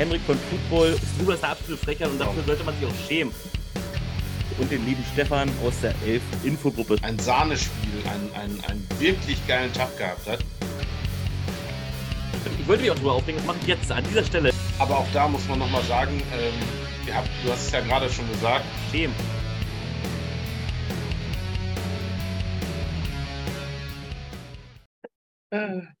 Henrik von Football. Du bist der absolute Frechheit und dafür sollte man sich auch schämen. Und den lieben Stefan aus der Elf Infogruppe. Ein Sahnespiel, einen, einen, einen wirklich geilen Tag gehabt hat. Ich wollte mich auch drüber aufregen, das mache ich jetzt an dieser Stelle. Aber auch da muss man nochmal sagen, ähm, ihr habt, du hast es ja gerade schon gesagt. Schämen. Äh,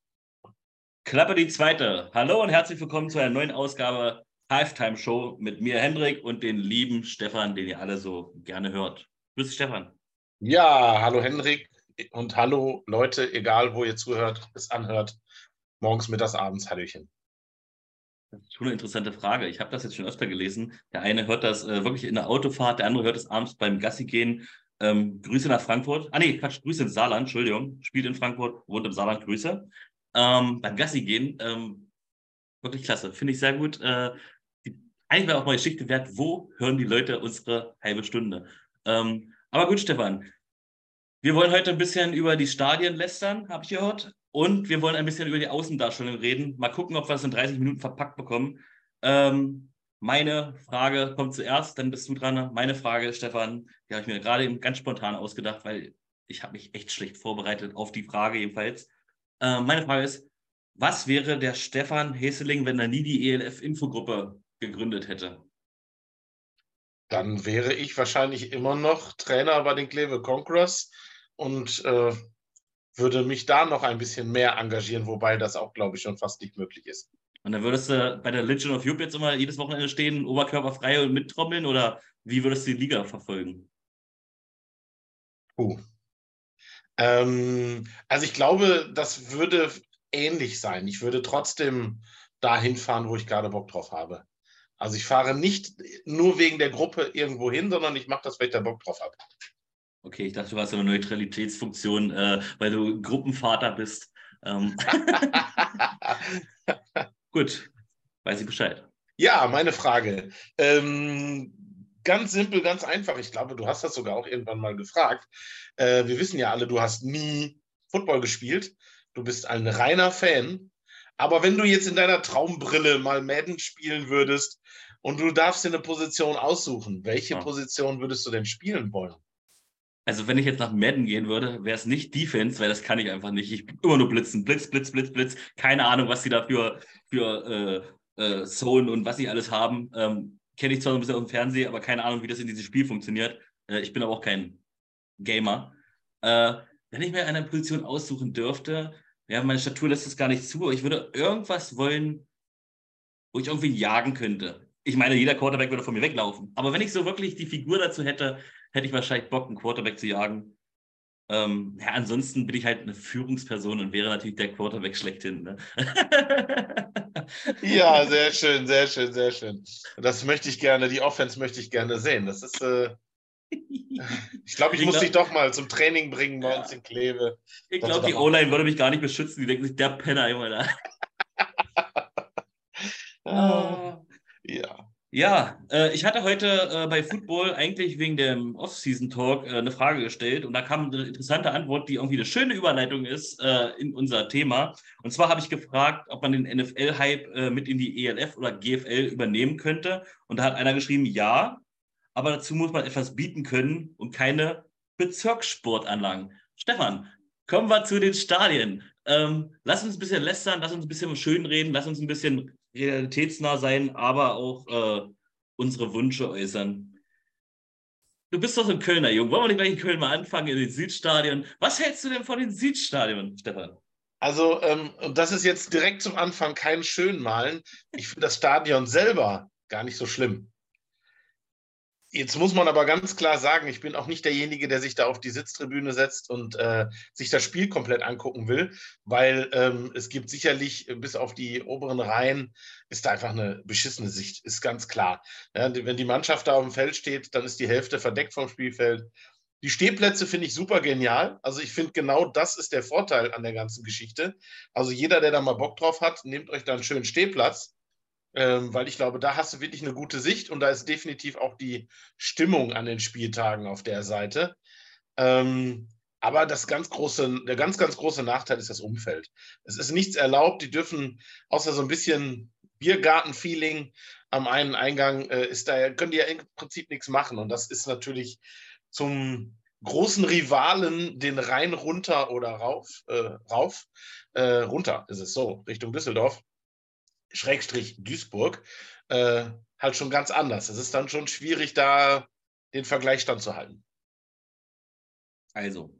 Klappe die zweite. Hallo und herzlich willkommen zu einer neuen Ausgabe Halftime Show mit mir, Hendrik, und den lieben Stefan, den ihr alle so gerne hört. Grüß Stefan. Ja, hallo Henrik und hallo Leute, egal wo ihr zuhört, es anhört. Morgens, mittags, abends, Hallöchen. Das ist schon eine interessante Frage. Ich habe das jetzt schon öfter gelesen. Der eine hört das äh, wirklich in der Autofahrt, der andere hört es abends beim Gassi gehen. Ähm, Grüße nach Frankfurt. Ah nee, Quatsch, Grüße ins Saarland, Entschuldigung. Spielt in Frankfurt, wohnt im Saarland, Grüße. Ähm, beim Gassi gehen, ähm, wirklich klasse. Finde ich sehr gut. Äh, die, eigentlich wäre auch mal Geschichte wert, wo hören die Leute unsere halbe Stunde? Ähm, aber gut, Stefan. Wir wollen heute ein bisschen über die Stadien lästern, habe ich gehört. Und wir wollen ein bisschen über die Außendarstellung reden. Mal gucken, ob wir es in 30 Minuten verpackt bekommen. Ähm, meine Frage kommt zuerst, dann bist du dran. Meine Frage, Stefan, die habe ich mir gerade eben ganz spontan ausgedacht, weil ich habe mich echt schlecht vorbereitet auf die Frage jedenfalls. Äh, meine Frage ist, was wäre der Stefan Heseling, wenn er nie die ELF-Infogruppe gegründet hätte? Dann wäre ich wahrscheinlich immer noch Trainer bei den Kleve Conquerors und äh, würde mich da noch ein bisschen mehr engagieren, wobei das auch, glaube ich, schon fast nicht möglich ist. Und dann würdest du bei der Legion of Europe jetzt immer jedes Wochenende stehen, oberkörperfrei und mittrommeln oder wie würdest du die Liga verfolgen? Puh. Ähm, also ich glaube, das würde ähnlich sein. Ich würde trotzdem dahin fahren, wo ich gerade Bock drauf habe. Also ich fahre nicht nur wegen der Gruppe irgendwo hin, sondern ich mache das, weil ich da Bock drauf habe. Okay, ich dachte, du hast eine Neutralitätsfunktion, äh, weil du Gruppenvater bist. Ähm. Gut, weiß ich Bescheid. Ja, meine Frage. Ähm, ganz simpel, ganz einfach. Ich glaube, du hast das sogar auch irgendwann mal gefragt. Äh, wir wissen ja alle, du hast nie Football gespielt. Du bist ein reiner Fan. Aber wenn du jetzt in deiner Traumbrille mal Madden spielen würdest und du darfst dir eine Position aussuchen, welche Ja. Position würdest du denn spielen wollen? Also wenn ich jetzt nach Madden gehen würde, wäre es nicht Defense, weil das kann ich einfach nicht. Ich bin immer nur blitzen, Blitz, Blitz, Blitz, Blitz. Keine Ahnung, was sie da für, für äh, äh, Zone und was sie alles haben. Ähm, Kenne ich zwar so ein bisschen auf dem Fernsehen, aber keine Ahnung, wie das in diesem Spiel funktioniert. Äh, ich bin aber auch kein Gamer. Äh, wenn ich mir eine Position aussuchen dürfte, ja, meine Statur lässt es gar nicht zu, aber ich würde irgendwas wollen, wo ich irgendwie jagen könnte. Ich meine, jeder Quarterback würde von mir weglaufen. Aber wenn ich so wirklich die Figur dazu hätte, hätte ich wahrscheinlich Bock, einen Quarterback zu jagen. Ähm, ja, ansonsten bin ich halt eine Führungsperson und wäre natürlich der Quarterback schlechthin. Ne? Ja, sehr schön, sehr schön, sehr schön. Das möchte ich gerne, die Offense möchte ich gerne sehen. Das ist, äh, ich glaube, ich Ich muss glaub- dich doch mal zum Training bringen bei uns in Kleve. Ich glaube, die O-Line würde mich gar nicht beschützen. Die denken sich, der Penner, Junge. Da. Ah, ja. Äh, ich hatte heute äh, bei Football eigentlich wegen dem Off-Season-Talk äh, eine Frage gestellt und da kam eine interessante Antwort, die irgendwie eine schöne Überleitung ist äh, in unser Thema. Und zwar habe ich gefragt, ob man den NFL-Hype äh, mit in die ELF oder GFL übernehmen könnte. Und da hat einer geschrieben, ja, aber dazu muss man etwas bieten können und keine Bezirkssportanlagen. Stefan, kommen wir zu den Stadien. Ähm, lass uns ein bisschen lästern, lass uns ein bisschen schönreden, lass uns ein bisschen realitätsnah sein, aber auch äh, unsere Wünsche äußern. Du bist doch so ein Kölner, Junge. Wollen wir nicht gleich in Köln mal anfangen, in den Südstadion? Was hältst du denn von den Südstadion, Stefan? Also, ähm, das ist jetzt direkt zum Anfang kein Schönmalen. Ich finde das Stadion selber gar nicht so schlimm. Jetzt muss man aber ganz klar sagen, ich bin auch nicht derjenige, der sich da auf die Sitztribüne setzt und äh, sich das Spiel komplett angucken will, weil ähm, es gibt sicherlich äh, bis auf die oberen Reihen ist da einfach eine beschissene Sicht, ist ganz klar. Ja, wenn die Mannschaft da auf dem Feld steht, dann ist die Hälfte verdeckt vom Spielfeld. Die Stehplätze finde ich super genial. Also ich finde genau das ist der Vorteil an der ganzen Geschichte. Also jeder, der da mal Bock drauf hat, nehmt euch da einen schönen Stehplatz, ähm, weil ich glaube, da hast du wirklich eine gute Sicht und da ist definitiv auch die Stimmung an den Spieltagen auf der Seite. Ähm, aber das ganz große, der ganz, ganz große Nachteil ist das Umfeld. Es ist nichts erlaubt. Die dürfen außer so ein bisschen Biergarten-Feeling am einen Eingang äh, ist da, können die ja im Prinzip nichts machen. Und das ist natürlich zum großen Rivalen den Rhein runter oder rauf, äh, rauf, äh, runter ist es so, Richtung Düsseldorf, Schrägstrich Duisburg, äh, halt schon ganz anders. Es ist dann schon schwierig, da den Vergleich standzuhalten. Also,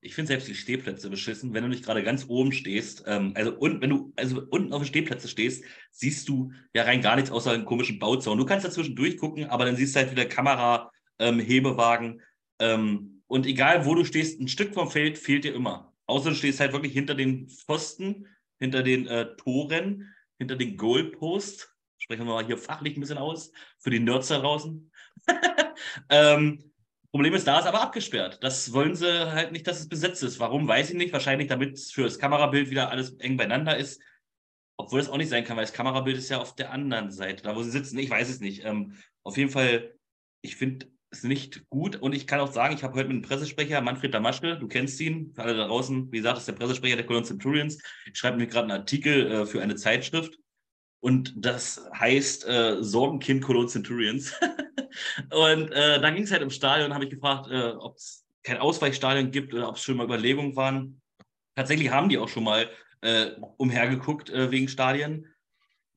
ich finde selbst die Stehplätze beschissen, wenn du nicht gerade ganz oben stehst. Ähm, also und wenn du also unten auf den Stehplätzen stehst, siehst du ja rein gar nichts außer einen komischen Bauzaun. Du kannst dazwischen durchgucken, aber dann siehst du halt wieder Kamera, ähm, Hebewagen. Ähm, und egal wo du stehst, ein Stück vom Feld fehlt dir immer. Außer du stehst halt wirklich hinter den Pfosten, hinter den äh, Toren, hinter den Goalposts. Sprechen wir mal hier fachlich ein bisschen aus, für die Nerds da draußen. ähm, Problem ist, da ist aber abgesperrt. Das wollen sie halt nicht, dass es besetzt ist. Warum, weiß ich nicht. Wahrscheinlich, damit für das Kamerabild wieder alles eng beieinander ist. Obwohl es auch nicht sein kann, weil das Kamerabild ist ja auf der anderen Seite, da wo sie sitzen. Ich weiß es nicht. Ähm, auf jeden Fall, ich finde es nicht gut. Und ich kann auch sagen, ich habe heute mit einem Pressesprecher, Manfred Damaschke, du kennst ihn, für alle da draußen, wie gesagt, ist der Pressesprecher der Cologne Centurions. Ich schreibe mir gerade einen Artikel äh, für eine Zeitschrift. Und das heißt äh, Sorgenkind Cologne Centurions. Und äh, da ging es halt im Stadion, habe ich gefragt, äh, ob es kein Ausweichstadion gibt oder ob es schon mal Überlegungen waren. Tatsächlich haben die auch schon mal äh, umhergeguckt äh, wegen Stadien.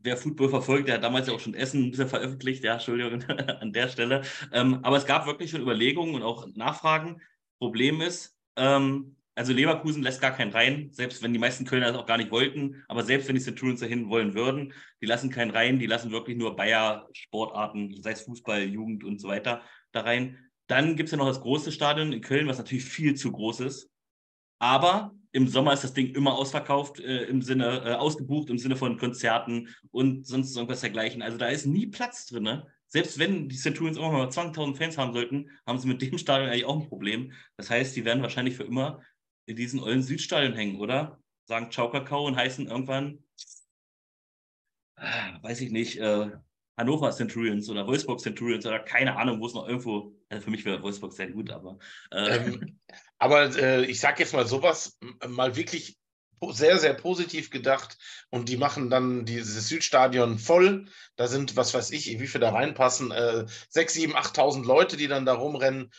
Wer Football verfolgt, der hat damals ja auch schon Essen ein bisschen veröffentlicht, ja, Entschuldigung an der Stelle. Ähm, aber es gab wirklich schon Überlegungen und auch Nachfragen. Problem ist, ähm, also Leverkusen lässt gar keinen rein, selbst wenn die meisten Kölner das auch gar nicht wollten. Aber selbst wenn die Centurions dahin wollen würden, die lassen keinen rein, die lassen wirklich nur Bayer-Sportarten, sei es Fußball, Jugend und so weiter, da rein. Dann gibt es ja noch das große Stadion in Köln, was natürlich viel zu groß ist. Aber im Sommer ist das Ding immer ausverkauft, äh, im Sinne, äh, ausgebucht im Sinne von Konzerten und sonst irgendwas dergleichen. Also da ist nie Platz drin. Ne? Selbst wenn die Centurions immer mal 20.000 Fans haben sollten, haben sie mit dem Stadion eigentlich auch ein Problem. Das heißt, die werden wahrscheinlich für immer in diesen ollen Südstadion hängen, oder? Sagen Ciao Kakao und heißen irgendwann, äh, weiß ich nicht, äh, Hannover Centurions oder Wolfsburg Centurions oder keine Ahnung, wo es noch irgendwo, also für mich wäre Wolfsburg sehr gut, aber. Äh, ähm, aber äh, ich sage jetzt mal sowas, mal wirklich sehr, sehr positiv gedacht und die machen dann dieses Südstadion voll. Da sind, was weiß ich, wie viele da reinpassen, äh, 6, 7, 8.000 Leute, die dann da rumrennen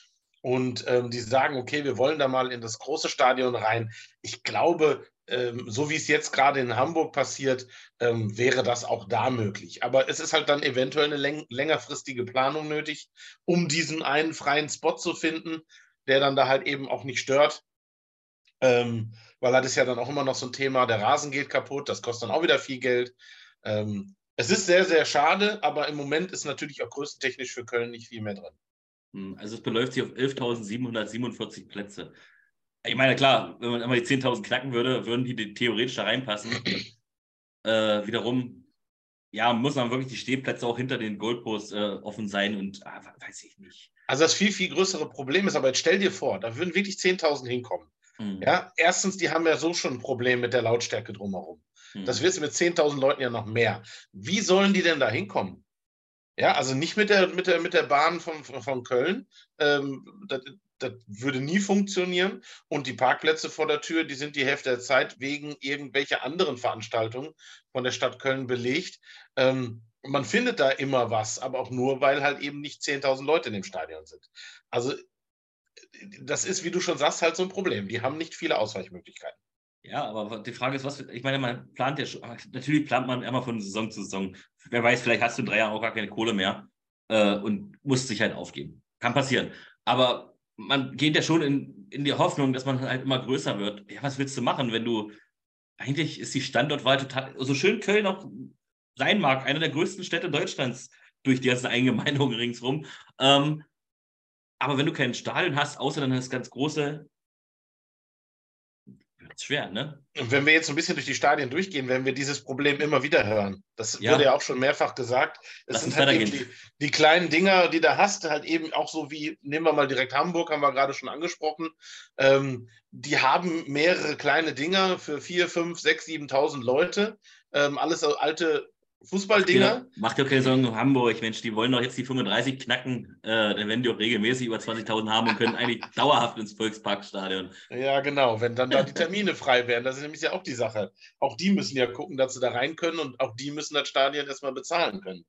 und ähm, die sagen, okay, wir wollen da mal in das große Stadion rein. Ich glaube, ähm, so wie es jetzt gerade in Hamburg passiert, ähm, wäre das auch da möglich. Aber es ist halt dann eventuell eine läng längerfristige Planung nötig, um diesen einen freien Spot zu finden, der dann da halt eben auch nicht stört. Ähm, weil das ist ja dann auch immer noch so ein Thema, der Rasen geht kaputt, das kostet dann auch wieder viel Geld. Ähm, es ist sehr, sehr schade, aber im Moment ist natürlich auch größentechnisch für Köln nicht viel mehr drin. Hm, also es beläuft sich auf 11.747 Plätze. Ich meine, klar, wenn man immer die 10.000 knacken würde, würden die theoretisch da reinpassen. äh, wiederum, ja, muss man wirklich die Stehplätze auch hinter den Goldposts äh, offen sein und ah, weiß ich nicht. Also das viel, viel größere Problem ist, aber jetzt stell dir vor, da würden wirklich 10.000 hinkommen. Mhm. Ja, erstens, die haben ja so schon ein Problem mit der Lautstärke drumherum. Mhm. Das wird mit 10.000 Leuten ja noch mehr. Wie sollen die denn da hinkommen? Ja, also nicht mit der, mit der, mit der Bahn von, von Köln. Ähm, das, das würde nie funktionieren. Und die Parkplätze vor der Tür, die sind die Hälfte der Zeit wegen irgendwelcher anderen Veranstaltungen von der Stadt Köln belegt. Ähm, man findet da immer was, aber auch nur, weil halt eben nicht 10.000 Leute in dem Stadion sind. Also das ist, wie du schon sagst, halt so ein Problem. Die haben nicht viele Ausweichmöglichkeiten. Ja, aber die Frage ist, was, ich meine, man plant ja schon, natürlich plant man immer von Saison zu Saison. Wer weiß, vielleicht hast du in drei Jahren auch gar keine Kohle mehr äh, und musst sich halt aufgeben. Kann passieren. Aber man geht ja schon in, in die Hoffnung, dass man halt immer größer wird. Ja, was willst du machen, wenn du, eigentlich ist die Standortwahl total, so schön Köln auch sein mag, eine der größten Städte Deutschlands durch die ganze Eingemeindung ringsrum. Ähm, aber wenn du kein Stadion hast, außer dann das ganz große, schwer, ne? Und wenn wir jetzt ein bisschen durch die Stadien durchgehen, werden wir dieses Problem immer wieder hören. Das ja. wurde ja auch schon mehrfach gesagt. Es Lass sind halt eben die, die, kleinen Dinger, die da hast, halt eben auch so wie, nehmen wir mal direkt Hamburg, haben wir gerade schon angesprochen. Ähm, die haben mehrere kleine Dinger für 4, 5, 6, 7.000 Leute. Ähm, alles alte Fußballdinger. Macht ja keine Sorgen um Hamburg, Mensch, die wollen doch jetzt die 35 knacken, äh, dann werden die auch regelmäßig über 20.000 haben und können eigentlich dauerhaft ins Volksparkstadion. Ja, genau, wenn dann da die Termine frei werden, das ist nämlich ja auch die Sache. Auch die müssen ja gucken, dass sie da rein können und auch die müssen das Stadion erstmal bezahlen können.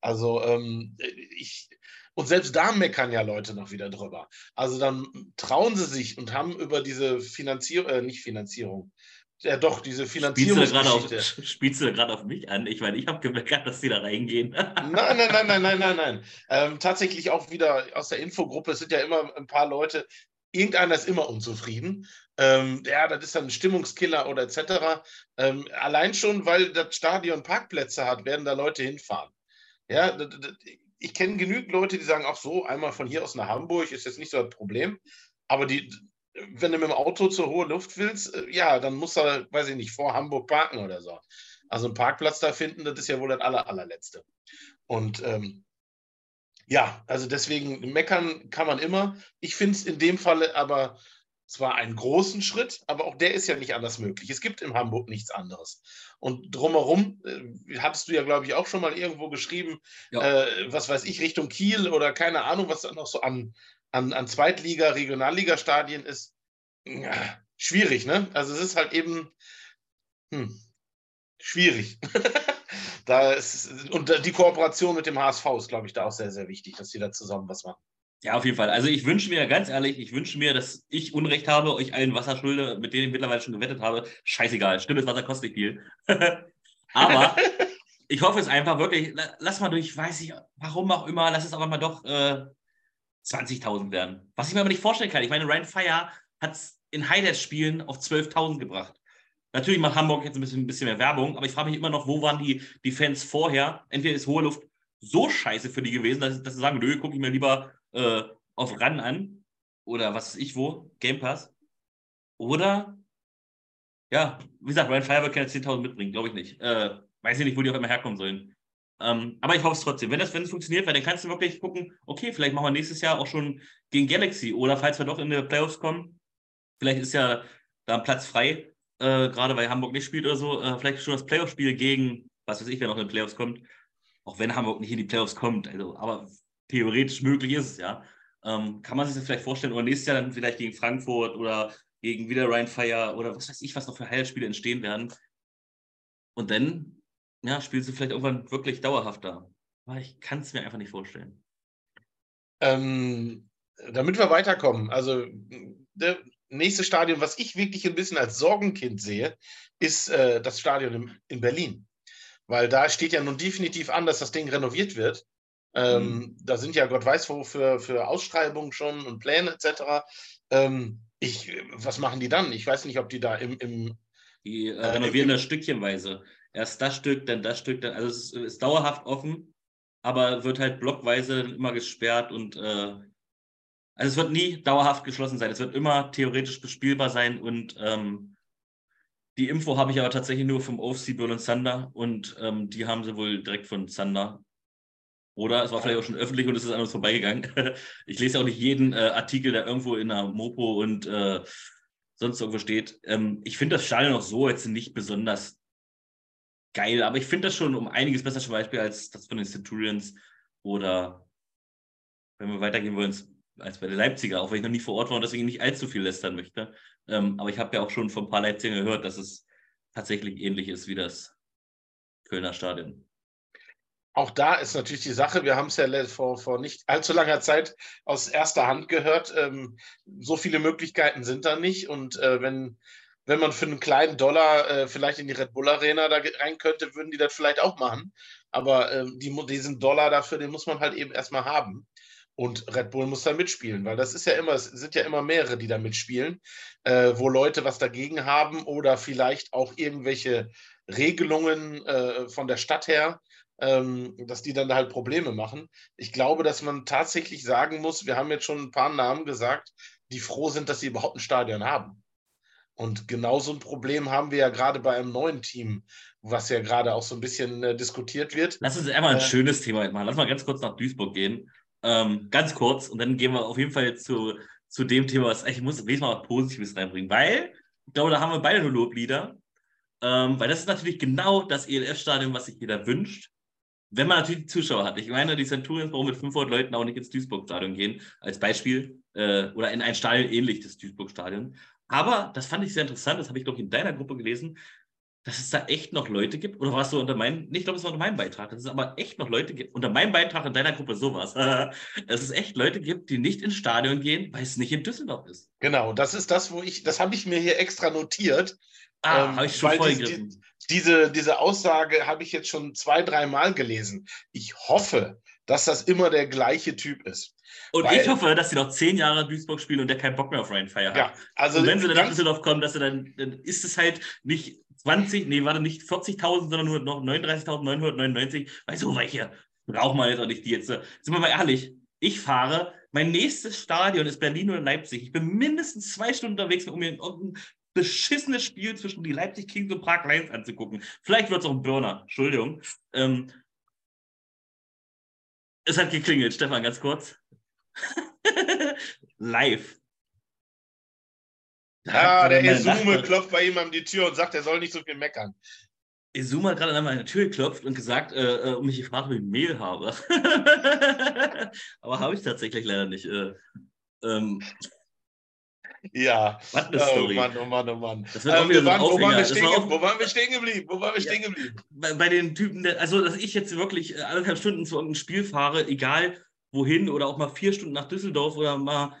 Also ähm, ich, und selbst da meckern ja Leute noch wieder drüber. Also dann trauen sie sich und haben über diese Finanzierung, äh, nicht Finanzierung, ja doch, diese Finanzierungsgeschichte. Spielst du gerade auf, auf, mich an? Ich meine, ich habe gemerkt, dass sie da reingehen. nein, nein, nein, nein, nein, nein, nein. Ähm, tatsächlich auch wieder aus der Infogruppe, es sind ja immer ein paar Leute, irgendeiner ist immer unzufrieden. Ähm, ja, das ist dann ein Stimmungskiller oder etc. Ähm, allein schon, weil das Stadion Parkplätze hat, werden da Leute hinfahren. Ja, ich kenne genügend Leute, die sagen, ach so, einmal von hier aus nach Hamburg ist jetzt nicht so ein Problem. Aber die, wenn du mit dem Auto zur hohen Luft willst, äh, ja, dann musst du, weiß ich nicht, vor Hamburg parken oder so. Also einen Parkplatz da finden, das ist ja wohl das aller, allerletzte. Und ähm, ja, also deswegen meckern kann man immer. Ich finde es in dem Falle aber zwar einen großen Schritt, aber auch der ist ja nicht anders möglich. Es gibt in Hamburg nichts anderes. Und drumherum, äh, hattest du ja, glaube ich, auch schon mal irgendwo geschrieben, ja. äh, was weiß ich, Richtung Kiel oder keine Ahnung, was da noch so an, an, an Zweitliga-, Regionalliga-Stadien ist. Ja, schwierig, ne? Also es ist halt eben hm, schwierig. da ist, und die Kooperation mit dem HSV ist, glaube ich, da auch sehr, sehr wichtig, dass sie da zusammen was machen. Ja, auf jeden Fall. Also ich wünsche mir, ganz ehrlich, ich wünsche mir, dass ich Unrecht habe, euch allen Wasser schulde, mit denen ich mittlerweile schon gewettet habe. Scheißegal, stimmt, das Wasser kostet viel. Aber ich hoffe es einfach wirklich, lass mal durch, weiß ich, warum auch immer, lass es aber mal doch äh, 20.000 werden. Was ich mir aber nicht vorstellen kann. Ich meine, Ryan Fire hat es in Highlights-Spielen auf 12.000 gebracht. Natürlich macht Hamburg jetzt ein bisschen, ein bisschen mehr Werbung, aber ich frage mich immer noch, wo waren die, die Fans vorher? Entweder ist hohe Luft so scheiße für die gewesen, dass, dass sie sagen, nö, gucke ich mir lieber äh, auf RAN an oder was weiß ich wo, Game Pass. Oder, ja, wie gesagt, Ryan Firebird kann jetzt 10.000 mitbringen, glaube ich nicht. Äh, weiß ich nicht, wo die auf einmal herkommen sollen. Ähm, aber ich hoffe es trotzdem. Wenn das, wenn es funktioniert, weil dann kannst du wirklich gucken, okay, vielleicht machen wir nächstes Jahr auch schon gegen Galaxy oder falls wir doch in die Playoffs kommen, vielleicht ist ja da ein Platz frei, äh, gerade weil Hamburg nicht spielt oder so, äh, vielleicht schon das Playoff-Spiel gegen, was weiß ich, wer noch in die Playoffs kommt, auch wenn Hamburg nicht in die Playoffs kommt, also, aber theoretisch möglich ist es ja. Ähm, kann man sich das vielleicht vorstellen? Oder nächstes Jahr dann vielleicht gegen Frankfurt oder gegen wieder Ryan Fire oder was weiß ich, was noch für Heilspiele entstehen werden. Und dann, ja, spielst du vielleicht irgendwann wirklich dauerhaft da. Aber ich kann es mir einfach nicht vorstellen. Ähm, damit wir weiterkommen, also der nächste Stadion, was ich wirklich ein bisschen als Sorgenkind sehe, ist äh, das Stadion in, in Berlin. Weil da steht ja nun definitiv an, dass das Ding renoviert wird. Ähm, mhm. Da sind ja Gott weiß wo für, für Ausschreibungen schon und Pläne etc. Ähm, ich, was machen die dann? Ich weiß nicht, ob die da im. im die äh, renovieren äh, das stückchenweise. Erst das Stück, dann das Stück, dann. Also es ist, ist dauerhaft offen, aber wird halt blockweise immer gesperrt und. Äh, also es wird nie dauerhaft geschlossen sein. Es wird immer theoretisch bespielbar sein und. Ähm, die Info habe ich aber tatsächlich nur vom OFC Berlin Thunder und ähm, die haben sie wohl direkt von Thunder oder es war vielleicht auch schon öffentlich und es ist an uns vorbeigegangen. Ich lese auch nicht jeden äh, Artikel, der irgendwo in der Mopo und äh, sonst irgendwo steht. Ähm, ich finde das Stadion auch so jetzt nicht besonders geil, aber ich finde das schon um einiges besser zum Beispiel als das von den Centurions oder wenn wir weitergehen wollen, als bei der Leipziger, auch wenn ich noch nie vor Ort war und deswegen nicht allzu viel lästern möchte. Ähm, aber ich habe ja auch schon von ein paar Leipziger gehört, dass es tatsächlich ähnlich ist wie das Kölner Stadion. Auch da ist natürlich die Sache, wir haben es ja vor, vor nicht allzu langer Zeit aus erster Hand gehört, ähm, so viele Möglichkeiten sind da nicht. Und äh, wenn, wenn man für einen kleinen Dollar äh, vielleicht in die Red Bull Arena da rein könnte, würden die das vielleicht auch machen. Aber ähm, die, diesen Dollar dafür, den muss man halt eben erstmal haben. Und Red Bull muss da mitspielen, weil das ist ja immer, es sind ja immer mehrere, die da mitspielen, äh, wo Leute was dagegen haben oder vielleicht auch irgendwelche Regelungen äh, von der Stadt her ähm, dass die dann halt Probleme machen. Ich glaube, dass man tatsächlich sagen muss, wir haben jetzt schon ein paar Namen gesagt, die froh sind, dass sie überhaupt ein Stadion haben. Und genau so ein Problem haben wir ja gerade bei einem neuen Team, was ja gerade auch so ein bisschen äh, diskutiert wird. Lass uns einmal ein äh, schönes Thema machen. Lass mal ganz kurz nach Duisburg gehen. Ähm, ganz kurz und dann gehen wir auf jeden Fall zu, zu dem Thema, was ich muss, ich mal was Positives reinbringen, weil ich glaube, da haben wir beide nur Loblieder. Ähm, weil das ist natürlich genau das ELF-Stadion, was sich jeder wünscht. Wenn man natürlich die Zuschauer hat. Ich meine, die Centurions brauchen mit 500 Leuten auch nicht ins Duisburg-Stadion gehen, als Beispiel. Äh, oder in ein Stadion ähnlich des Duisburg-Stadion. Aber das fand ich sehr interessant, das habe ich, glaube ich, in deiner Gruppe gelesen, dass es da echt noch Leute gibt, oder warst du unter meinem, ich glaube, es war unter meinem Beitrag, dass es aber echt noch Leute gibt, unter meinem Beitrag in deiner Gruppe sowas, dass es echt Leute gibt, die nicht ins Stadion gehen, weil es nicht in Düsseldorf ist. Genau, das ist das, wo ich, das habe ich mir hier extra notiert. Ah, ähm, habe ich schon vorgegriffen. Die, diese, diese Aussage habe ich jetzt schon zwei, dreimal gelesen. Ich hoffe, dass das immer der gleiche Typ ist. Und Weil, ich hoffe, dass sie noch zehn Jahre Duisburg spielen und der keinen Bock mehr auf Ryan Fire hat. Ja, also und wenn sie dann nach Düsseldorf kommen, dass sie dann, dann ist es halt nicht 20, nee, warte, nicht 40.000, sondern nur noch 39.999. Weil so welche braucht man jetzt auch nicht die jetzt. Sind wir mal ehrlich, ich fahre, mein nächstes Stadion ist Berlin oder Leipzig. Ich bin mindestens zwei Stunden unterwegs, um mir ein beschissenes Spiel zwischen die Leipzig Kings und Prag Lions anzugucken. Vielleicht wird es auch ein Burner, Entschuldigung. Ähm, es hat geklingelt, Stefan, ganz kurz. Live. Ja, der Esume klopft bei ihm an die Tür und sagt, er soll nicht so viel meckern. Esume hat gerade an meine Tür geklopft und gesagt, äh, äh, um mich gefragt, ob ich Mehl habe. Aber habe ich tatsächlich leider nicht. Äh, ähm, ja. Was eine Story. Oh Mann, oh Mann, oh Mann. Das wird ähm, wir waren, wo, waren wir stehen, war wo waren wir stehen geblieben? Wo waren wir stehen geblieben? Bei, bei, den Typen, also dass ich jetzt wirklich anderthalb Stunden zu irgendeinem Spiel fahre, egal wohin, oder auch mal vier Stunden nach Düsseldorf oder mal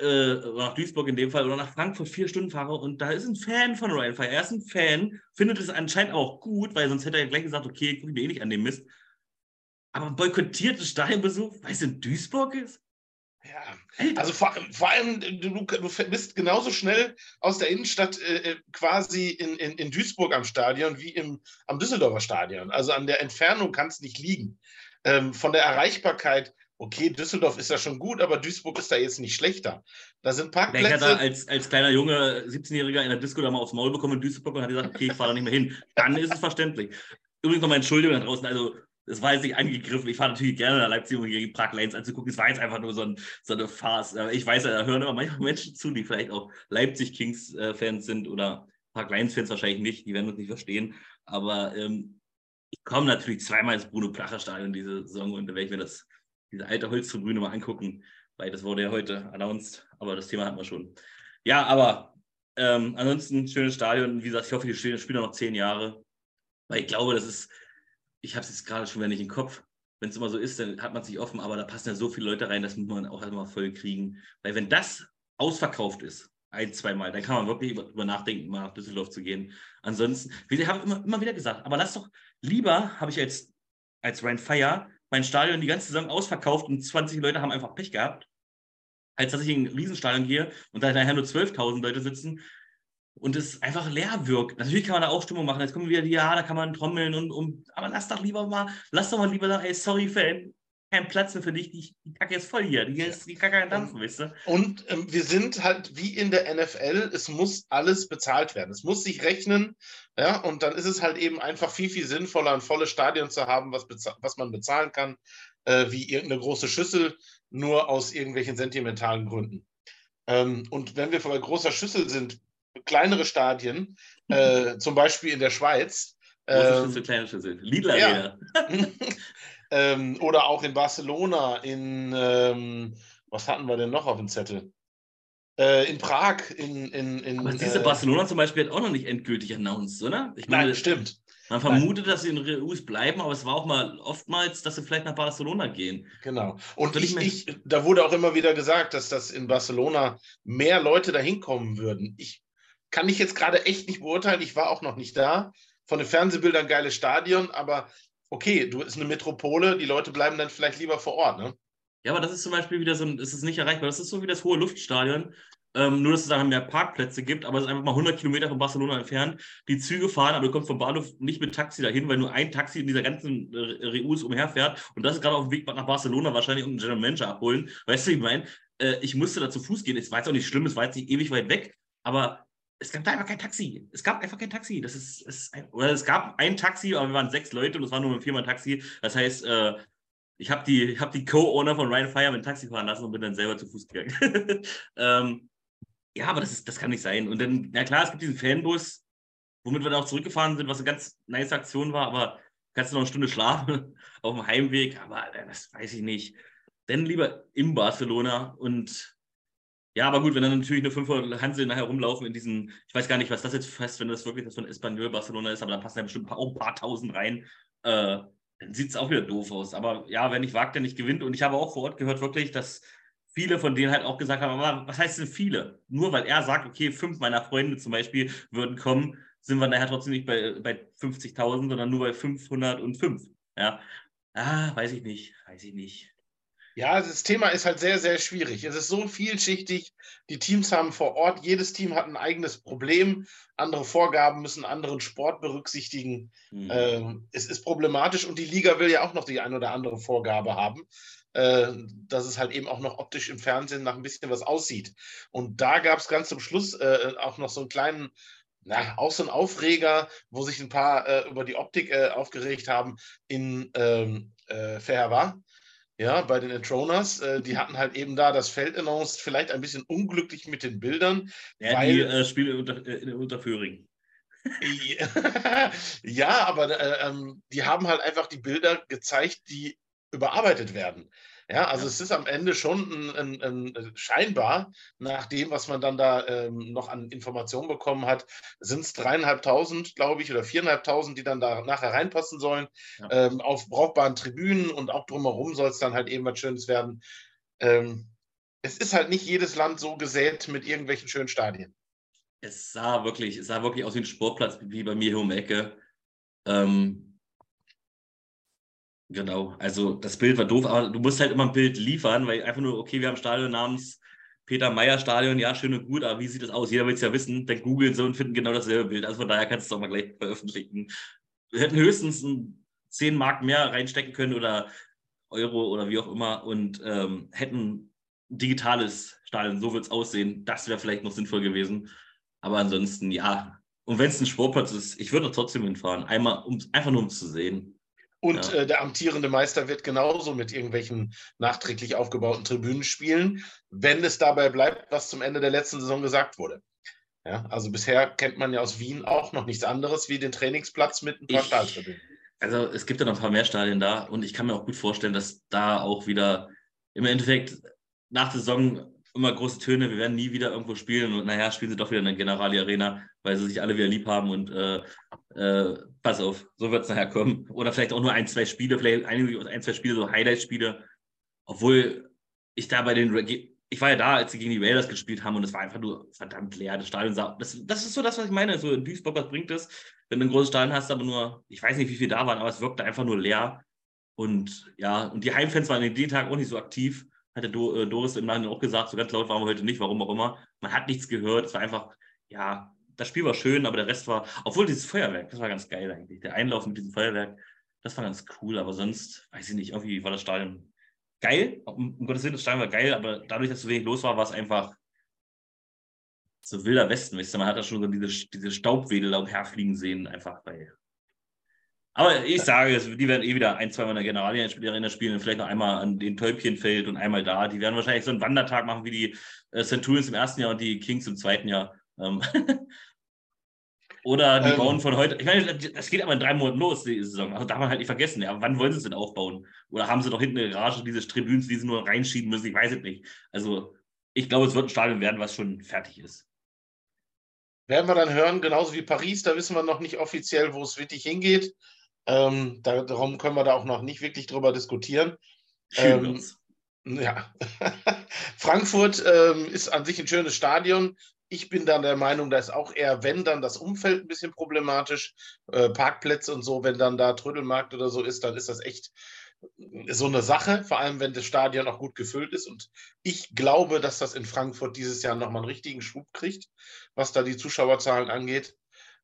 äh, nach Duisburg in dem Fall oder nach Frankfurt vier Stunden fahre und da ist ein Fan von Ryan Fire. Er ist ein Fan, findet es anscheinend auch gut, weil sonst hätte er gleich gesagt, okay, gucke ich mir eh nicht an dem Mist. Aber boykottiert das Stadionbesuch, weil es in Duisburg ist? Ja, also vor, vor allem, du, du, bist genauso schnell aus der Innenstadt äh, äh, quasi in, in, in Duisburg am Stadion wie im, am Düsseldorfer Stadion. Also an der Entfernung kann es nicht liegen. Ähm, von der Erreichbarkeit okay, Düsseldorf ist ja schon gut, aber Duisburg ist da jetzt nicht schlechter. Da sind Parkplätze. Ich hatte als, als kleiner Junge, 17-Jähriger in der Disco da mal aufs Maul bekommen in Duisburg und hat gesagt, okay, ich fahre da nicht mehr hin. Dann ist es verständlich. Übrigens nochmal Entschuldigung da draußen, also das war jetzt nicht angegriffen. Ich fahre natürlich gerne nach Leipzig, um gegen Prag Lanes anzugucken. Es war jetzt einfach nur so, ein, so eine Farce. Ich weiß ja, da hören immer manchmal Menschen zu, die vielleicht auch Leipzig Kings-Fans sind oder Prag Lions-Fans wahrscheinlich nicht. Die werden uns nicht verstehen. Aber ähm, ich komme natürlich zweimal ins Bruno Placher Stadion diese Saison und da werde ich mir das diese alte Holztribüne mal angucken, weil das wurde ja heute announced, aber das Thema hatten wir schon. Ja, aber ähm, ansonsten schönes Stadion. Wie gesagt, ich hoffe, die spielen noch zehn Jahre, weil ich glaube, das ist, ich habe es jetzt gerade schon wieder nicht im Kopf. Wenn es immer so ist, dann hat man sich offen, aber da passen ja so viele Leute rein, das muss man auch erstmal voll kriegen. Weil wenn das ausverkauft ist, ein, zweimal, dann kann man wirklich über nachdenken, mal nach Düsseldorf zu gehen. Ansonsten, wie ich habe immer, immer wieder gesagt, aber lass doch lieber, habe ich als, als Ryan Fire, mein Stadion die ganze Saison ausverkauft und 20 Leute haben einfach Pech gehabt, als dass ich in ein Riesenstadion gehe und da nachher nur 12.000 Leute sitzen und es einfach leer wirkt. Natürlich kann man da auch Stimmung machen. Jetzt kommen wieder die, ja, da kann man trommeln und, und aber lass doch lieber mal, lass doch mal lieber sagen, ey, sorry, Fan, kein Platz mehr für dich, die, die Kacke ist voll hier, die, ist, die Kacke kann dampfen, weißt du? Und ähm, wir sind halt wie in der NFL, es muss alles bezahlt werden. Es muss sich rechnen, ja, und dann ist es halt eben einfach viel, viel sinnvoller, ein volles Stadion zu haben, was, was man bezahlen kann, äh, wie irgendeine große Schüssel, nur aus irgendwelchen sentimentalen Gründen. Ähm, und wenn wir bei großer Schüssel sind, kleinere Stadien, äh, zum Beispiel in der Schweiz. Ähm, Schüssel, kleine Schüssel. Lidl Arena. Ja. Ähm, oder auch in Barcelona, in, ähm, was hatten wir denn noch auf dem Zettel? Äh, in Prag, in. in, in Aber diese äh, Barcelona zum Beispiel hat auch noch nicht endgültig announced, oder? Ich meine, Nein, stimmt. Man vermutet, dass sie in Reus bleiben, aber es war auch mal oftmals, dass sie vielleicht nach Barcelona gehen. Genau. Und ich, ich, da wurde auch immer wieder gesagt, dass das in Barcelona mehr Leute dahin kommen würden. Ich kann ich jetzt gerade echt nicht beurteilen. Ich war auch noch nicht da. Von den Fernsehbildern geiles Stadion, aber okay, du bist eine Metropole, die Leute bleiben dann vielleicht lieber vor Ort, ne? Ja, aber das ist zum Beispiel wieder so ein, es ist nicht erreichbar. Das ist so wie das hohe Luftstadion. Ähm, nur, dass es da mehr Parkplätze gibt, aber es ist einfach mal 100 Kilometer von Barcelona entfernt. Die Züge fahren, aber du kommst vom Bahnhof nicht mit Taxi dahin, weil nur ein Taxi in dieser ganzen äh, Reus umherfährt. Und das ist gerade auf dem Weg nach Barcelona wahrscheinlich, um einen General Manager abholen. Weißt du, ich meine? Äh, ich musste da zu Fuß gehen. Es war jetzt auch nicht schlimm, es war jetzt nicht ewig weit weg, aber es gab da einfach kein Taxi. Es gab einfach kein Taxi. Das ist, ist ein, oder es gab ein Taxi, aber wir waren sechs Leute und es war nur ein Viermann-Taxi. Das heißt, äh, ich habe die, hab die Co-Owner von Ryan Fire mit dem Taxi fahren lassen und bin dann selber zu Fuß gegangen. ähm, ja, aber das, ist, das kann nicht sein. Und dann, na klar, es gibt diesen Fanbus, womit wir dann auch zurückgefahren sind, was eine ganz nice Aktion war, aber kannst du noch eine Stunde schlafen auf dem Heimweg, aber das weiß ich nicht. Denn lieber in Barcelona und ja, aber gut, wenn dann natürlich nur 500 Hansel nachher rumlaufen in diesen, ich weiß gar nicht, was das jetzt fest, wenn das wirklich das von Espanyol Barcelona ist, aber da passen ja bestimmt auch ein paar tausend rein. Äh, dann sieht es auch wieder doof aus. Aber ja, wenn ich wagt, der nicht gewinnt. Und ich habe auch vor Ort gehört wirklich, dass viele von denen halt auch gesagt haben, aber was heißt denn viele? Nur weil er sagt, okay, fünf meiner Freunde zum Beispiel würden kommen, sind wir nachher trotzdem nicht bei, bei 50.000, sondern nur bei 505. Ja, ah, weiß ich nicht, weiß ich nicht. Ja, das Thema ist halt sehr, sehr schwierig. Es ist so vielschichtig. Die Teams haben vor Ort, jedes Team hat ein eigenes Problem. Andere Vorgaben müssen anderen Sport berücksichtigen. Mhm. Ähm, es ist problematisch und die Liga will ja auch noch die ein oder andere Vorgabe haben, äh, dass es halt eben auch noch optisch im Fernsehen nach ein bisschen was aussieht. Und da gab es ganz zum Schluss äh, auch noch so einen kleinen na, auch so ein Aufreger, wo sich ein paar äh, über die Optik äh, aufgeregt haben in ähm, äh, Ferrara ja, bei den Atroners. Äh, die hatten halt eben da das Feld announced, vielleicht ein bisschen unglücklich mit den Bildern. Ja, weil, die äh, Spiele unter, äh, in Unterföhring. ja, aber äh, ähm, die haben halt einfach die Bilder gezeigt, die überarbeitet werden. Ja, also ja. es ist am Ende schon ein, ein, ein, scheinbar, nach dem, was man dann da ähm, noch an Informationen bekommen hat, sind es dreieinhalbtausend, glaube ich, oder viereinhalbtausend, die dann da nachher reinpassen sollen, ja. ähm, auf brauchbaren Tribünen und auch drumherum soll es dann halt eben was Schönes werden. Ähm, es ist halt nicht jedes Land so gesät mit irgendwelchen schönen Stadien. Es sah wirklich, es sah wirklich aus wie ein Sportplatz, wie bei mir hier um die Ecke. Ähm, Genau, also das Bild war doof, aber du musst halt immer ein Bild liefern, weil einfach nur, okay, wir haben Stadion namens Peter Meyer Stadion, ja, schön und gut, aber wie sieht das aus? Jeder will es ja wissen, dann googeln so und finden genau dasselbe Bild. Also von daher kannst du es auch mal gleich veröffentlichen. Wir hätten höchstens ein 10 Mark mehr reinstecken können oder Euro oder wie auch immer und ähm, hätten ein digitales Stadion, so wird es aussehen. Das wäre vielleicht noch sinnvoll gewesen. Aber ansonsten, ja. Und wenn es ein Sportplatz ist, ich würde trotzdem hinfahren. Einmal, um, einfach nur um es zu sehen. Und ja. äh, der amtierende Meister wird genauso mit irgendwelchen nachträglich aufgebauten Tribünen spielen, wenn es dabei bleibt, was zum Ende der letzten Saison gesagt wurde. Ja, also bisher kennt man ja aus Wien auch noch nichts anderes wie den Trainingsplatz mit ein paar ich, Stahltribünen. Also es gibt ja noch ein paar mehr Stadien da und ich kann mir auch gut vorstellen, dass da auch wieder im Endeffekt nach der Saison immer große Töne, wir werden nie wieder irgendwo spielen und naja, spielen sie doch wieder in der Generali Arena, weil sie sich alle wieder lieb haben und äh, äh, pass auf, so wird es nachher kommen. Oder vielleicht auch nur ein, zwei Spiele, vielleicht einige, ein, zwei Spiele, so Highlight-Spiele. Obwohl ich da bei den, ich war ja da, als sie gegen die Raiders gespielt haben und es war einfach nur verdammt leer. Das Stadion sah, das, das ist so das, was ich meine. So in Duisburg, was bringt es, wenn du ein großes Stadion hast, aber nur, ich weiß nicht, wie viel da waren, aber es wirkte einfach nur leer. Und ja, und die Heimfans waren den Tag auch nicht so aktiv. Hatte äh, Doris im Nachhinein auch gesagt, so ganz laut waren wir heute nicht, warum auch immer. Man hat nichts gehört. Es war einfach, ja, das Spiel war schön, aber der Rest war, obwohl dieses Feuerwerk, das war ganz geil eigentlich. Der Einlauf mit diesem Feuerwerk, das war ganz cool, aber sonst, weiß ich nicht, irgendwie war das Stadion geil. Um, um Gottes Willen, das Stadion war geil, aber dadurch, dass so wenig los war, war es einfach so wilder Westen, weißt du, man hat da schon so diese, diese Staubwedel umherfliegen sehen, einfach bei. Aber ich sage, die werden eh wieder ein, zwei Mal in der Generalien spielen und vielleicht noch einmal an den Täubchenfeld und einmal da. Die werden wahrscheinlich so einen Wandertag machen wie die äh, Centurions im ersten Jahr und die Kings im zweiten Jahr. Ähm, oder die ähm, bauen von heute, ich meine, das geht aber in drei Monaten los, die Saison. Also darf man halt nicht vergessen. Ja, wann wollen sie es denn aufbauen? Oder haben sie doch hinten eine Garage, diese Tribünen, die sie nur reinschieben müssen? Ich weiß es nicht. Also, ich glaube, es wird ein Stadion werden, was schon fertig ist. Werden wir dann hören, genauso wie Paris, da wissen wir noch nicht offiziell, wo es wirklich hingeht. Ähm, darum können wir da auch noch nicht wirklich drüber diskutieren. Ähm, ja. Frankfurt ähm, ist an sich ein schönes Stadion. Ich bin dann der Meinung, da ist auch eher, wenn dann das Umfeld ein bisschen problematisch, äh, Parkplätze und so, wenn dann da Trödelmarkt oder so ist, dann ist das echt so eine Sache, vor allem wenn das Stadion auch gut gefüllt ist. Und ich glaube, dass das in Frankfurt dieses Jahr nochmal einen richtigen Schub kriegt, was da die Zuschauerzahlen angeht.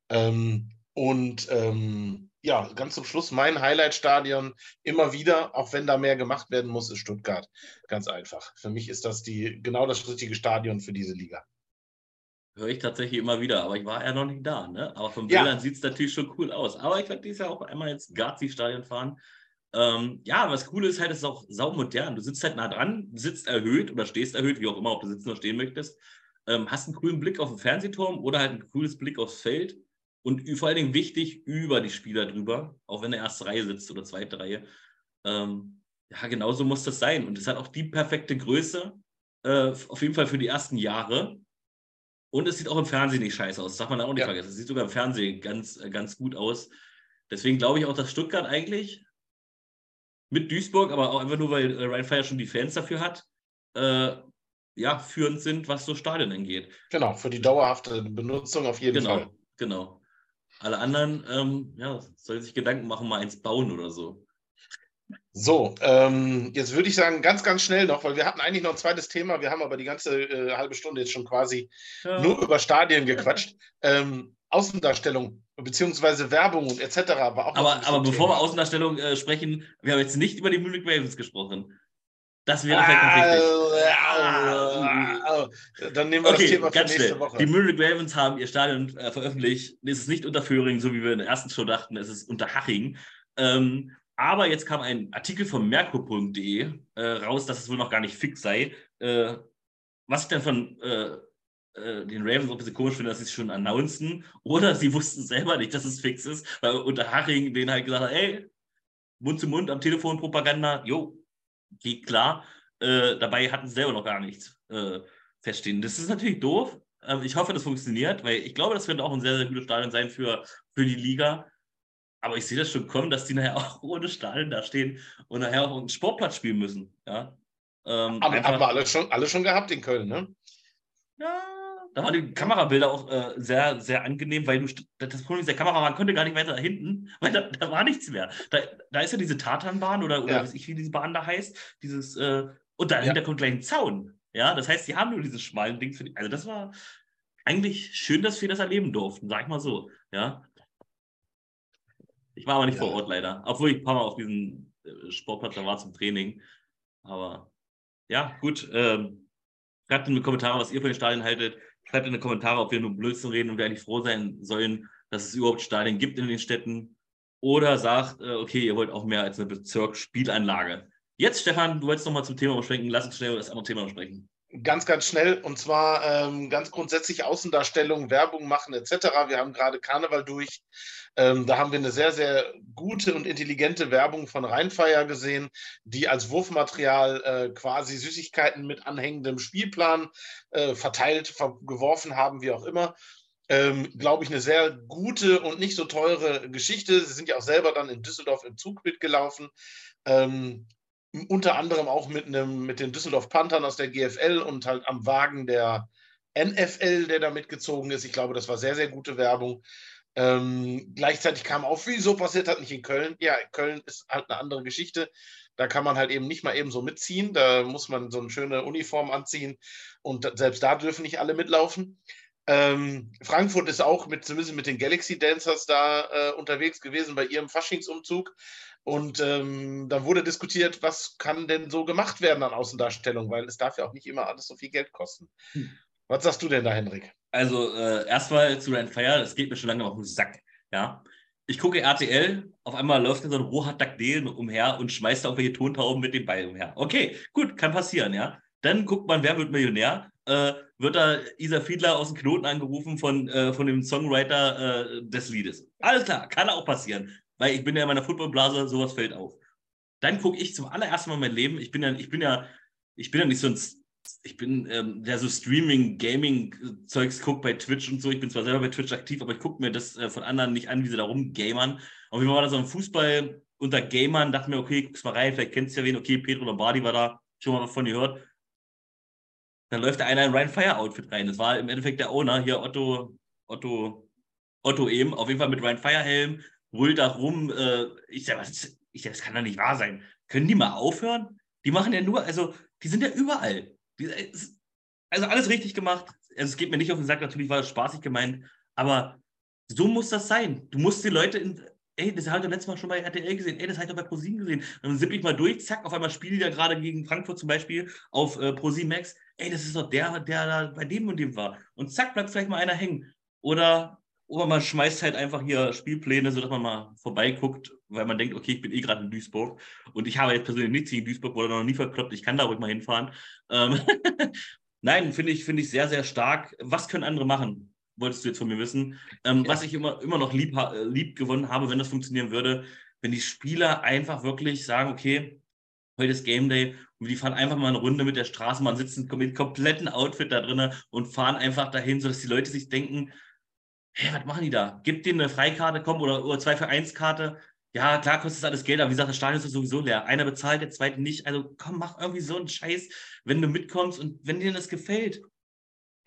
Ähm, und ähm, ja, ganz zum Schluss mein Highlight-Stadion immer wieder, auch wenn da mehr gemacht werden muss, ist Stuttgart. Ganz einfach. Für mich ist das die, genau das richtige Stadion für diese Liga. Höre ich tatsächlich immer wieder, aber ich war ja noch nicht da. Ne? Aber von Bildern ja. sieht es natürlich schon cool aus. Aber ich werde dieses Jahr auch einmal ins Gazi-Stadion fahren. Ähm, ja, was cool ist halt, es ist auch saumodern. Du sitzt halt nah dran, sitzt erhöht oder stehst erhöht, wie auch immer, ob du sitzen oder stehen möchtest. Ähm, hast einen coolen Blick auf den Fernsehturm oder halt einen cooles Blick aufs Feld. Und vor allen Dingen wichtig über die Spieler drüber, auch wenn er erste Reihe sitzt oder zweite Reihe. Ähm, ja, genauso muss das sein. Und es hat auch die perfekte Größe, äh, auf jeden Fall für die ersten Jahre. Und es sieht auch im Fernsehen nicht scheiße aus. Das darf man auch nicht ja. vergessen. Es sieht sogar im Fernsehen ganz, äh, ganz gut aus. Deswegen glaube ich auch, dass Stuttgart eigentlich mit Duisburg, aber auch einfach nur, weil äh, Ryan Fire schon die Fans dafür hat, äh, ja, führend sind, was so Stadien angeht. Genau, für die dauerhafte Benutzung auf jeden genau, Fall. Genau. Alle anderen, ähm, ja, sollen sich Gedanken machen, mal eins bauen oder so. So, ähm, jetzt würde ich sagen, ganz, ganz schnell noch, weil wir hatten eigentlich noch ein zweites Thema. Wir haben aber die ganze äh, halbe Stunde jetzt schon quasi ja. nur über Stadien gequatscht. Ähm, Außendarstellung beziehungsweise Werbung und etc. war auch. Aber, aber bevor wir Außendarstellung äh, sprechen, wir haben jetzt nicht über die Munich Ravens gesprochen. Das wäre vielleicht ah, wichtig. Dann nehmen wir okay, das Thema für nächste schnell. Woche. Die Munich Ravens haben ihr Stadion äh, veröffentlicht. Es ist nicht unter Föhring, so wie wir in der ersten Show dachten, es ist unter Haching. Ähm, aber jetzt kam ein Artikel von merkur.de äh, raus, dass es wohl noch gar nicht fix sei. Äh, was ich dann von äh, äh den Ravens auch ein bisschen komisch finde, dass sie es schon announcen oder sie wussten selber nicht, dass es fix ist, weil unter Haring denen halt gesagt hat, ey, Mund zu Mund am Telefon Propaganda, jo, geht klar. Äh, dabei hatten sie selber noch gar nichts äh, feststehen. Das ist natürlich doof. Ähm, ich hoffe, das funktioniert, weil ich glaube, das könnte auch ein sehr, sehr gutes Stadion sein für, für die Liga. Aber ich sehe das schon kommen, dass die nachher auch ohne Stadion da stehen und nachher auch einen Sportplatz spielen müssen. Ja? Ähm, Aber haben wir alle schon, alle schon gehabt in Köln, ne? Ja, da waren die Kamerabilder auch äh, sehr, sehr angenehm, weil du, das Problem ist, der Kameramann konnte gar nicht weiter da hinten, weil da, da war nichts mehr. Da, da ist ja diese Tatanbahn oder, oder ja. weiß ich, wie diese Bahn da heißt. Dieses, äh, und dahinter ja. kommt gleich ein Zaun. Ja, das heißt, die haben nur dieses schmalen Ding für die. Also, das war eigentlich schön, dass wir das erleben durften, sag ich mal so. Ja, ich war aber nicht ja. vor Ort leider, obwohl ich ein paar Mal auf diesem äh, Sportplatz da war zum Training. Aber ja, gut. Ähm, schreibt in die Kommentare, was ihr von den Stadien haltet. Schreibt in die Kommentare, ob wir nur Blödsinn reden und wir eigentlich froh sein sollen, dass es überhaupt Stadien gibt in den Städten. Oder sagt, äh, okay, ihr wollt auch mehr als eine Bezirksspielanlage. Jetzt, Stefan, du wolltest noch mal zum Thema beschränken. Lass uns schnell über das andere Thema besprechen. Ganz, ganz schnell und zwar ähm, ganz grundsätzlich Außendarstellung, Werbung machen etc. Wir haben gerade Karneval durch. Ähm, da haben wir eine sehr, sehr gute und intelligente Werbung von Rheinfeier gesehen, die als Wurfmaterial äh, quasi Süßigkeiten mit anhängendem Spielplan äh, verteilt, geworfen haben, wie auch immer. Ähm, Glaube ich, eine sehr gute und nicht so teure Geschichte. Sie sind ja auch selber dann in Düsseldorf im Zug mitgelaufen. Ähm, unter anderem auch mit, einem, mit den Düsseldorf Panthern aus der GFL und halt am Wagen der NFL, der da mitgezogen ist. Ich glaube, das war sehr, sehr gute Werbung. Ähm, gleichzeitig kam auf, wieso passiert hat nicht in Köln? Ja, Köln ist halt eine andere Geschichte. Da kann man halt eben nicht mal eben so mitziehen. Da muss man so eine schöne Uniform anziehen und selbst da dürfen nicht alle mitlaufen. Ähm, Frankfurt ist auch mit, zumindest mit den Galaxy Dancers da äh, unterwegs gewesen bei ihrem Faschingsumzug. Und ähm, dann wurde diskutiert, was kann denn so gemacht werden an Außendarstellung, weil es darf ja auch nicht immer alles so viel Geld kosten. Hm. Was sagst du denn da, Henrik? Also äh, erstmal zu Rand Fire, das geht mir schon lange auf den Sack. Ja. Ich gucke RTL, auf einmal läuft da so ein Rohat Dagdelen umher und schmeißt da irgendwelche Tontauben mit dem Ball umher. Okay, gut, kann passieren, ja. Dann guckt man, wer wird Millionär? Äh, wird da Isa Fiedler aus dem Knoten angerufen von, äh, von dem Songwriter äh, des Liedes. Alles klar, kann auch passieren weil ich bin ja in meiner Footballblase, sowas fällt auf. Dann gucke ich zum allerersten Mal in mein Leben, ich bin ja, ich bin ja, ich bin ja nicht so ein, ich bin ähm, der so Streaming, Gaming-Zeugs guckt bei Twitch und so. Ich bin zwar selber bei Twitch aktiv, aber ich gucke mir das äh, von anderen nicht an, wie sie da rumgamern. Und wie war da so ein Fußball unter Gamern, dachte mir, okay, guck's mal rein, vielleicht kennst du ja wen, okay, Pedro Lombardi war da, schon mal was von gehört. Dann läuft da einer in Ryan Fire Outfit rein. Das war im Endeffekt der Owner, hier Otto, Otto, Otto eben, auf jeden Fall mit Ryan Fire Helm, brüllt da rum. Äh, ich sage, ich sag, das kann doch nicht wahr sein. Können die mal aufhören? Die machen ja nur, also, die sind ja überall. Also alles richtig gemacht. Also es geht mir nicht auf den Sack, natürlich war das spaßig gemeint, aber so muss das sein. Du musst die Leute in, ey, das habe ich letztes Mal schon bei RTL gesehen, ey, das habe ich doch bei ProSieben gesehen. Dann sippe ich mal durch, zack, auf einmal spiele ich da gerade gegen Frankfurt zum Beispiel auf äh, ProSieben Max. Ey, das ist doch der, der da bei dem und dem war. Und zack, bleibt vielleicht mal einer hängen. Oder oder man schmeißt halt einfach hier Spielpläne, sodass man mal vorbeiguckt, weil man denkt, okay, ich bin eh gerade in Duisburg und ich habe jetzt persönlich nichts gegen Duisburg, wurde noch nie verkloppt, ich kann da ruhig mal hinfahren. Ähm Nein, finde ich, find ich sehr, sehr stark. Was können andere machen? wolltest du jetzt von mir wissen. Ähm, ja. Was ich immer, immer noch lieb, äh, lieb gewonnen habe, wenn das funktionieren würde, wenn die Spieler einfach wirklich sagen, okay, heute ist Game Day und die fahren einfach mal eine Runde mit der Straßenbahn, sitzen mit kompletten Outfit da drinnen und fahren einfach dahin, sodass die Leute sich denken, hey, was machen die da? Gib denen eine Freikarte, komm, oder, oder zwei für eins Karte. Ja, klar kostet das alles Geld, aber wie gesagt, das Stadion ist sowieso leer. Einer bezahlt, der zweite nicht. Also komm, mach irgendwie so einen Scheiß, wenn du mitkommst und wenn dir das gefällt.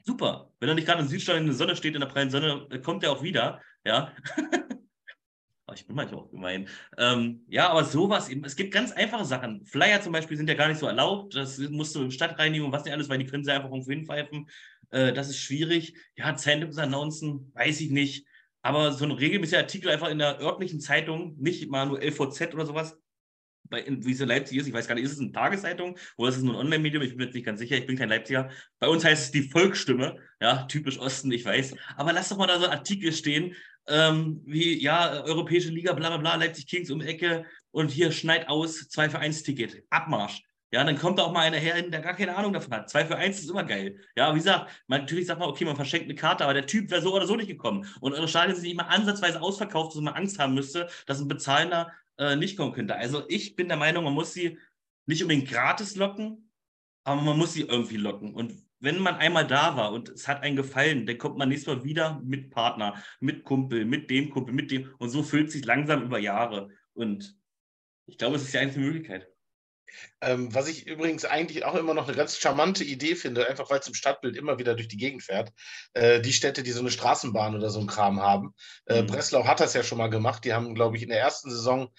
Super. Wenn er nicht gerade im Südstadion in der Sonne steht, in der prallen Sonne, kommt er auch wieder. Ja. ich bin manchmal auch gemein. Ähm, ja, aber sowas, es gibt ganz einfache Sachen. Flyer zum Beispiel sind ja gar nicht so erlaubt. Das musst du Stadtreinigung und was nicht alles, weil die können sie einfach irgendwo hinpfeifen. Äh, das ist schwierig. Ja, Zeitungen announcen, weiß ich nicht. Aber so ein regelmäßiger Artikel einfach in der örtlichen Zeitung, nicht mal nur LVZ oder sowas, bei, wie es in Leipzig ist, ich weiß gar nicht, ist es eine Tageszeitung oder ist es nur ein Online-Medium? Ich bin mir jetzt nicht ganz sicher, ich bin kein Leipziger. Bei uns heißt es die Volksstimme, ja, typisch Osten, ich weiß. Aber lass doch mal da so Artikel stehen, ähm, wie, ja, Europäische Liga, bla bla bla, Leipzig Kings um Ecke und hier schneit aus, 2 für 1 Ticket, Abmarsch. Ja, dann kommt auch mal einer her, der gar keine Ahnung davon hat. 2 für 1 ist immer geil. Ja, wie gesagt, man, natürlich sagt man, okay, man verschenkt eine Karte, aber der Typ wäre so oder so nicht gekommen. Und eure Stadien sind nicht mal ansatzweise ausverkauft, dass man Angst haben müsste, dass ein Bezahlender äh, nicht kommen könnte. Also ich bin der Meinung, man muss sie nicht unbedingt gratis locken, aber man muss sie irgendwie locken. Und wenn man einmal da war und es hat einen gefallen, dann kommt man nächstes Mal wieder mit Partner, mit Kumpel, mit dem Kumpel, mit dem. Und so füllt sich langsam über Jahre. Und ich glaube, es ist die einzige Möglichkeit. Ähm, was ich übrigens eigentlich auch immer noch eine ganz charmante Idee finde, einfach weil es im Stadtbild immer wieder durch die Gegend fährt. Äh, die Städte, die so eine Straßenbahn oder so ein Kram haben. Äh, mhm. Breslau hat das ja schon mal gemacht. Die haben, glaube ich, in der ersten Saison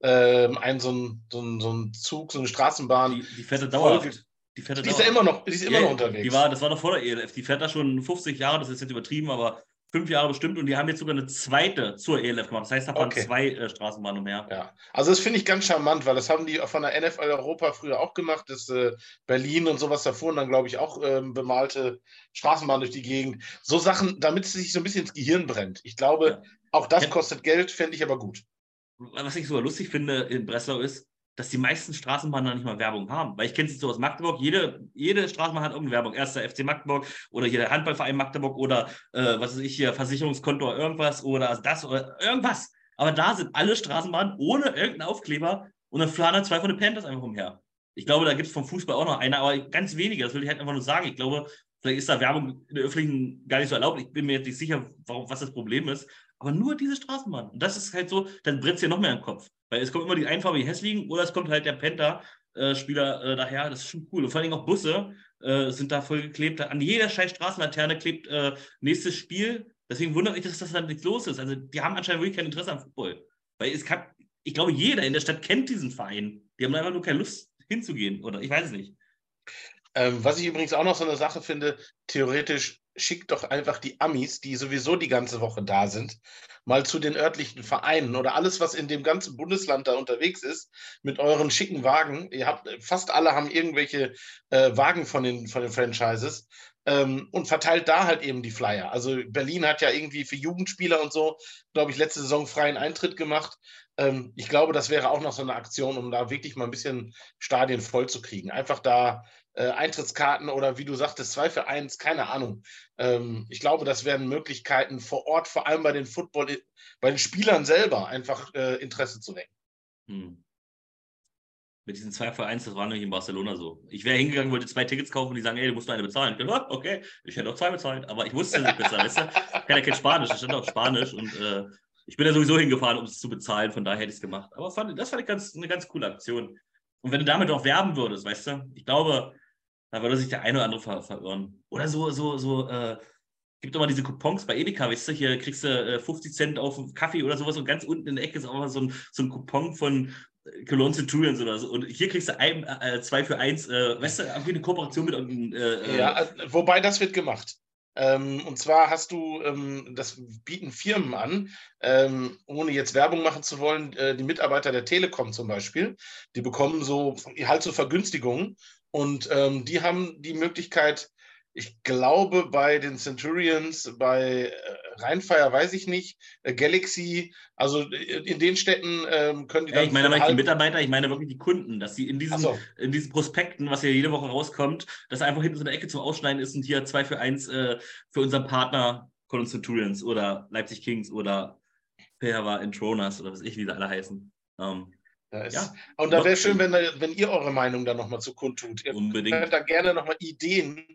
äh, einen so einen, so, einen, so einen Zug, so eine Straßenbahn. Die, die fährt dauerhaft. Die, fährt die ist ja immer noch, die ist immer ja, noch unterwegs. Die war, das war noch vor der ELF. Die fährt da schon 50 Jahre, das ist jetzt übertrieben, aber fünf Jahre bestimmt und die haben jetzt sogar eine zweite zur ELF gemacht. Das heißt, da fahren okay. zwei äh, Straßenbahnen umher. Ja, also das finde ich ganz charmant, weil das haben die von der NFL Europa früher auch gemacht. Das äh, Berlin und sowas davor und dann, glaube ich, auch ähm, bemalte Straßenbahnen durch die Gegend. So Sachen, damit es sich so ein bisschen ins Gehirn brennt. Ich glaube, ja. auch das ja. kostet Geld, fände ich aber gut. Was ich sogar lustig finde in Breslau ist, dass die meisten Straßenbahnen noch nicht mal Werbung haben. Weil ich kenne es so aus Magdeburg, jede, jede Straßenbahn hat irgendeine Werbung. Erster FC Magdeburg oder hier der Handballverein Magdeburg oder äh, was weiß ich hier, Versicherungskonto oder irgendwas oder das oder irgendwas. Aber da sind alle Straßenbahnen ohne irgendeinen Aufkleber und dann dann zwei von den Panthers einfach umher. Ich glaube, da gibt es vom Fußball auch noch eine, aber ganz wenige. Das will ich halt einfach nur sagen. Ich glaube, vielleicht ist da Werbung in der öffentlichen gar nicht so erlaubt. Ich bin mir jetzt nicht sicher, warum, was das Problem ist. Aber nur diese Straßenbahn. Und das ist halt so, dann brennt es dir noch mehr im Kopf. Weil es kommt immer die einfarbig hässlichen oder es kommt halt der Penta-Spieler äh, daher. Das ist schon cool. Und vor allem auch Busse äh, sind da voll geklebt. An jeder scheiß Straßenlaterne klebt äh, nächstes Spiel. Deswegen wundert mich, dass das dann nichts los ist. Also die haben anscheinend wirklich kein Interesse am Football. Weil es kann, ich glaube, jeder in der Stadt kennt diesen Verein. Die haben einfach nur keine Lust hinzugehen. Oder ich weiß es nicht. Ähm, was ich übrigens auch noch so eine Sache finde, theoretisch schickt doch einfach die Amis, die sowieso die ganze Woche da sind, mal zu den örtlichen Vereinen oder alles, was in dem ganzen Bundesland da unterwegs ist, mit euren schicken Wagen. Ihr habt, fast alle haben irgendwelche äh, Wagen von den, von den Franchises ähm, und verteilt da halt eben die Flyer. Also Berlin hat ja irgendwie für Jugendspieler und so, glaube ich, letzte Saison freien Eintritt gemacht. Ähm, ich glaube, das wäre auch noch so eine Aktion, um da wirklich mal ein bisschen Stadien voll zu kriegen. Einfach da äh, Eintrittskarten oder wie du sagtest, zwei für eins, keine Ahnung. Ähm, ich glaube, das wären Möglichkeiten vor Ort, vor allem bei den Football, bei den Spielern selber, einfach äh, Interesse zu wecken. Hm. Mit diesen zwei für eins, das war nämlich in Barcelona so. Ich wäre hingegangen, wollte zwei Tickets kaufen und die sagen, ey, du musst nur eine bezahlen. Ich dachte, okay, ich hätte auch zwei bezahlt, aber ich wusste nicht bezahlen, weißt du? Ich kann ja kein Spanisch, ich stand auf Spanisch und äh, ich bin ja sowieso hingefahren, um es zu bezahlen, von daher hätte ich es gemacht. Aber fand, das fand ich ganz, eine ganz coole Aktion. Und wenn du damit auch werben würdest, weißt du, ich glaube, da würde sich der eine oder andere ver verirren. Oder so, so, so, äh, gibt mal diese Coupons bei Edeka, weißt du, hier kriegst du äh, 50 Cent auf Kaffee oder sowas und ganz unten in der Ecke ist auch mal so ein, so ein Coupon von äh, Cologne Centurions oder so. Und hier kriegst du ein, äh, zwei für eins, äh, weißt du, irgendwie eine Kooperation mit irgendeinem. Äh, äh, ja, wobei das wird gemacht. Ähm, und zwar hast du, ähm, das bieten Firmen an, ähm, ohne jetzt Werbung machen zu wollen, äh, die Mitarbeiter der Telekom zum Beispiel, die bekommen so halt so Vergünstigungen und die haben die Möglichkeit, ich glaube, bei den Centurions, bei äh, Rheinfire weiß ich nicht, äh, Galaxy, also äh, in den Städten ähm, können die dann. Ja, ich meine nicht die Mitarbeiter, ich meine wirklich die Kunden, dass sie in diesen, so. in diesen Prospekten, was ja jede Woche rauskommt, dass einfach hinten so eine Ecke zum Ausschneiden ist und hier zwei für eins äh, für unseren Partner Cologne Centurions oder Leipzig Kings oder Perva Intronas oder was ich, wie sie alle heißen. Ähm, da ist, ja, und da wäre schön, wenn, wenn ihr eure Meinung da nochmal zu kundtut. Ihr unbedingt. könnt da gerne nochmal Ideen,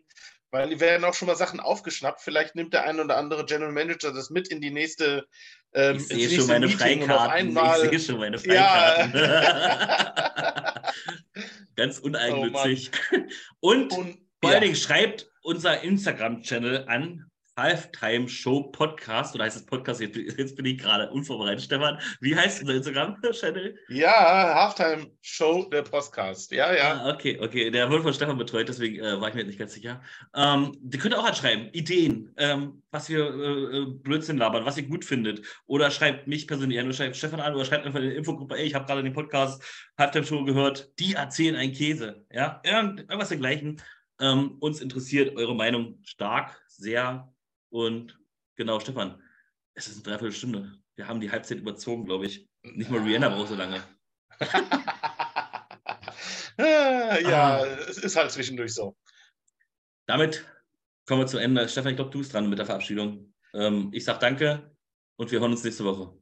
weil die werden auch schon mal Sachen aufgeschnappt. Vielleicht nimmt der ein oder andere General Manager das mit in die nächste. Ähm, ich sehe schon meine Freikarten. Einmal, ich sehe schon meine Freikarten. Ja. Ganz uneigennützig. Oh und, und, vor allen Dingen schreibt unser Instagram-Channel an Halftime Show Podcast oder heißt es Podcast? Jetzt bin ich gerade unvorbereitet, Stefan. Wie heißt unser Instagram-Channel? Ja, Halftime Show, der Podcast. Ja, ja. Ah, okay, okay. Der wird von Stefan betreut, deswegen äh, war ich mir nicht ganz sicher. Ähm, die könnt ihr auch anschreiben. Ideen, ähm, was wir äh, äh, Blödsinn labern, was ihr gut findet. Oder schreibt mich persönlich an oder schreibt Stefan an oder schreibt einfach in die Infogruppe, ey, ich habe gerade den Podcast Halftime Show gehört. Die erzählen einen Käse. Ja, irgendwas dergleichen. Ähm, uns interessiert eure Meinung stark, sehr und genau, Stefan, es ist eine Dreiviertelstunde. Wir haben die Halbzeit überzogen, glaube ich. Nicht mal Rihanna braucht so lange. ja, ah. es ist halt zwischendurch so. Damit kommen wir zum Ende. Stefan, ich glaube, du bist dran mit der Verabschiedung. Ähm, ich sage danke und wir hören uns nächste Woche.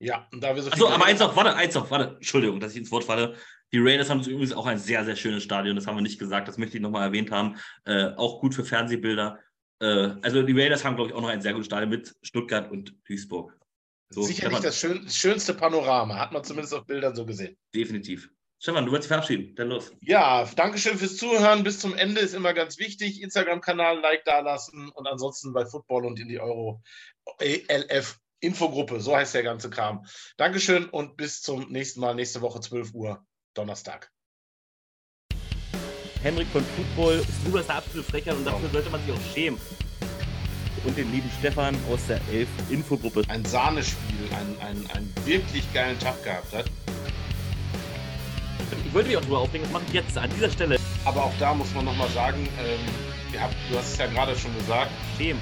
Ja, und da wir so Achso, aber eins noch, warte, eins noch, warte. Entschuldigung, dass ich ins Wort falle. Die Raiders haben übrigens auch ein sehr, sehr schönes Stadion. Das haben wir nicht gesagt. Das möchte ich nochmal erwähnt haben. Äh, auch gut für Fernsehbilder. Äh, also die Raiders haben, glaube ich, auch noch ein sehr gutes Stadion mit Stuttgart und Duisburg. So, Sicherlich Stefan. das schön, schönste Panorama, hat man zumindest auf Bildern so gesehen. Definitiv. Stefan, du wirst dich verabschieden. Dann los. Ja, danke schön fürs Zuhören. Bis zum Ende ist immer ganz wichtig. Instagram-Kanal, Like da lassen und ansonsten bei Football und in die Euro ELF Infogruppe. So heißt der ganze Kram. Dankeschön und bis zum nächsten Mal, nächste Woche 12 Uhr, Donnerstag. Henrik von Football ist nur der absolute Frechheit und dafür sollte man sich auch schämen. Und den lieben Stefan aus der Elf Infogruppe. Ein Sahnespiel, einen, einen, einen wirklich geilen Tag gehabt hat. Ich wollte mich auch drüber aufregen, das mache ich jetzt an dieser Stelle. Aber auch da muss man nochmal sagen, ähm, habt, du hast es ja gerade schon gesagt. Schämen.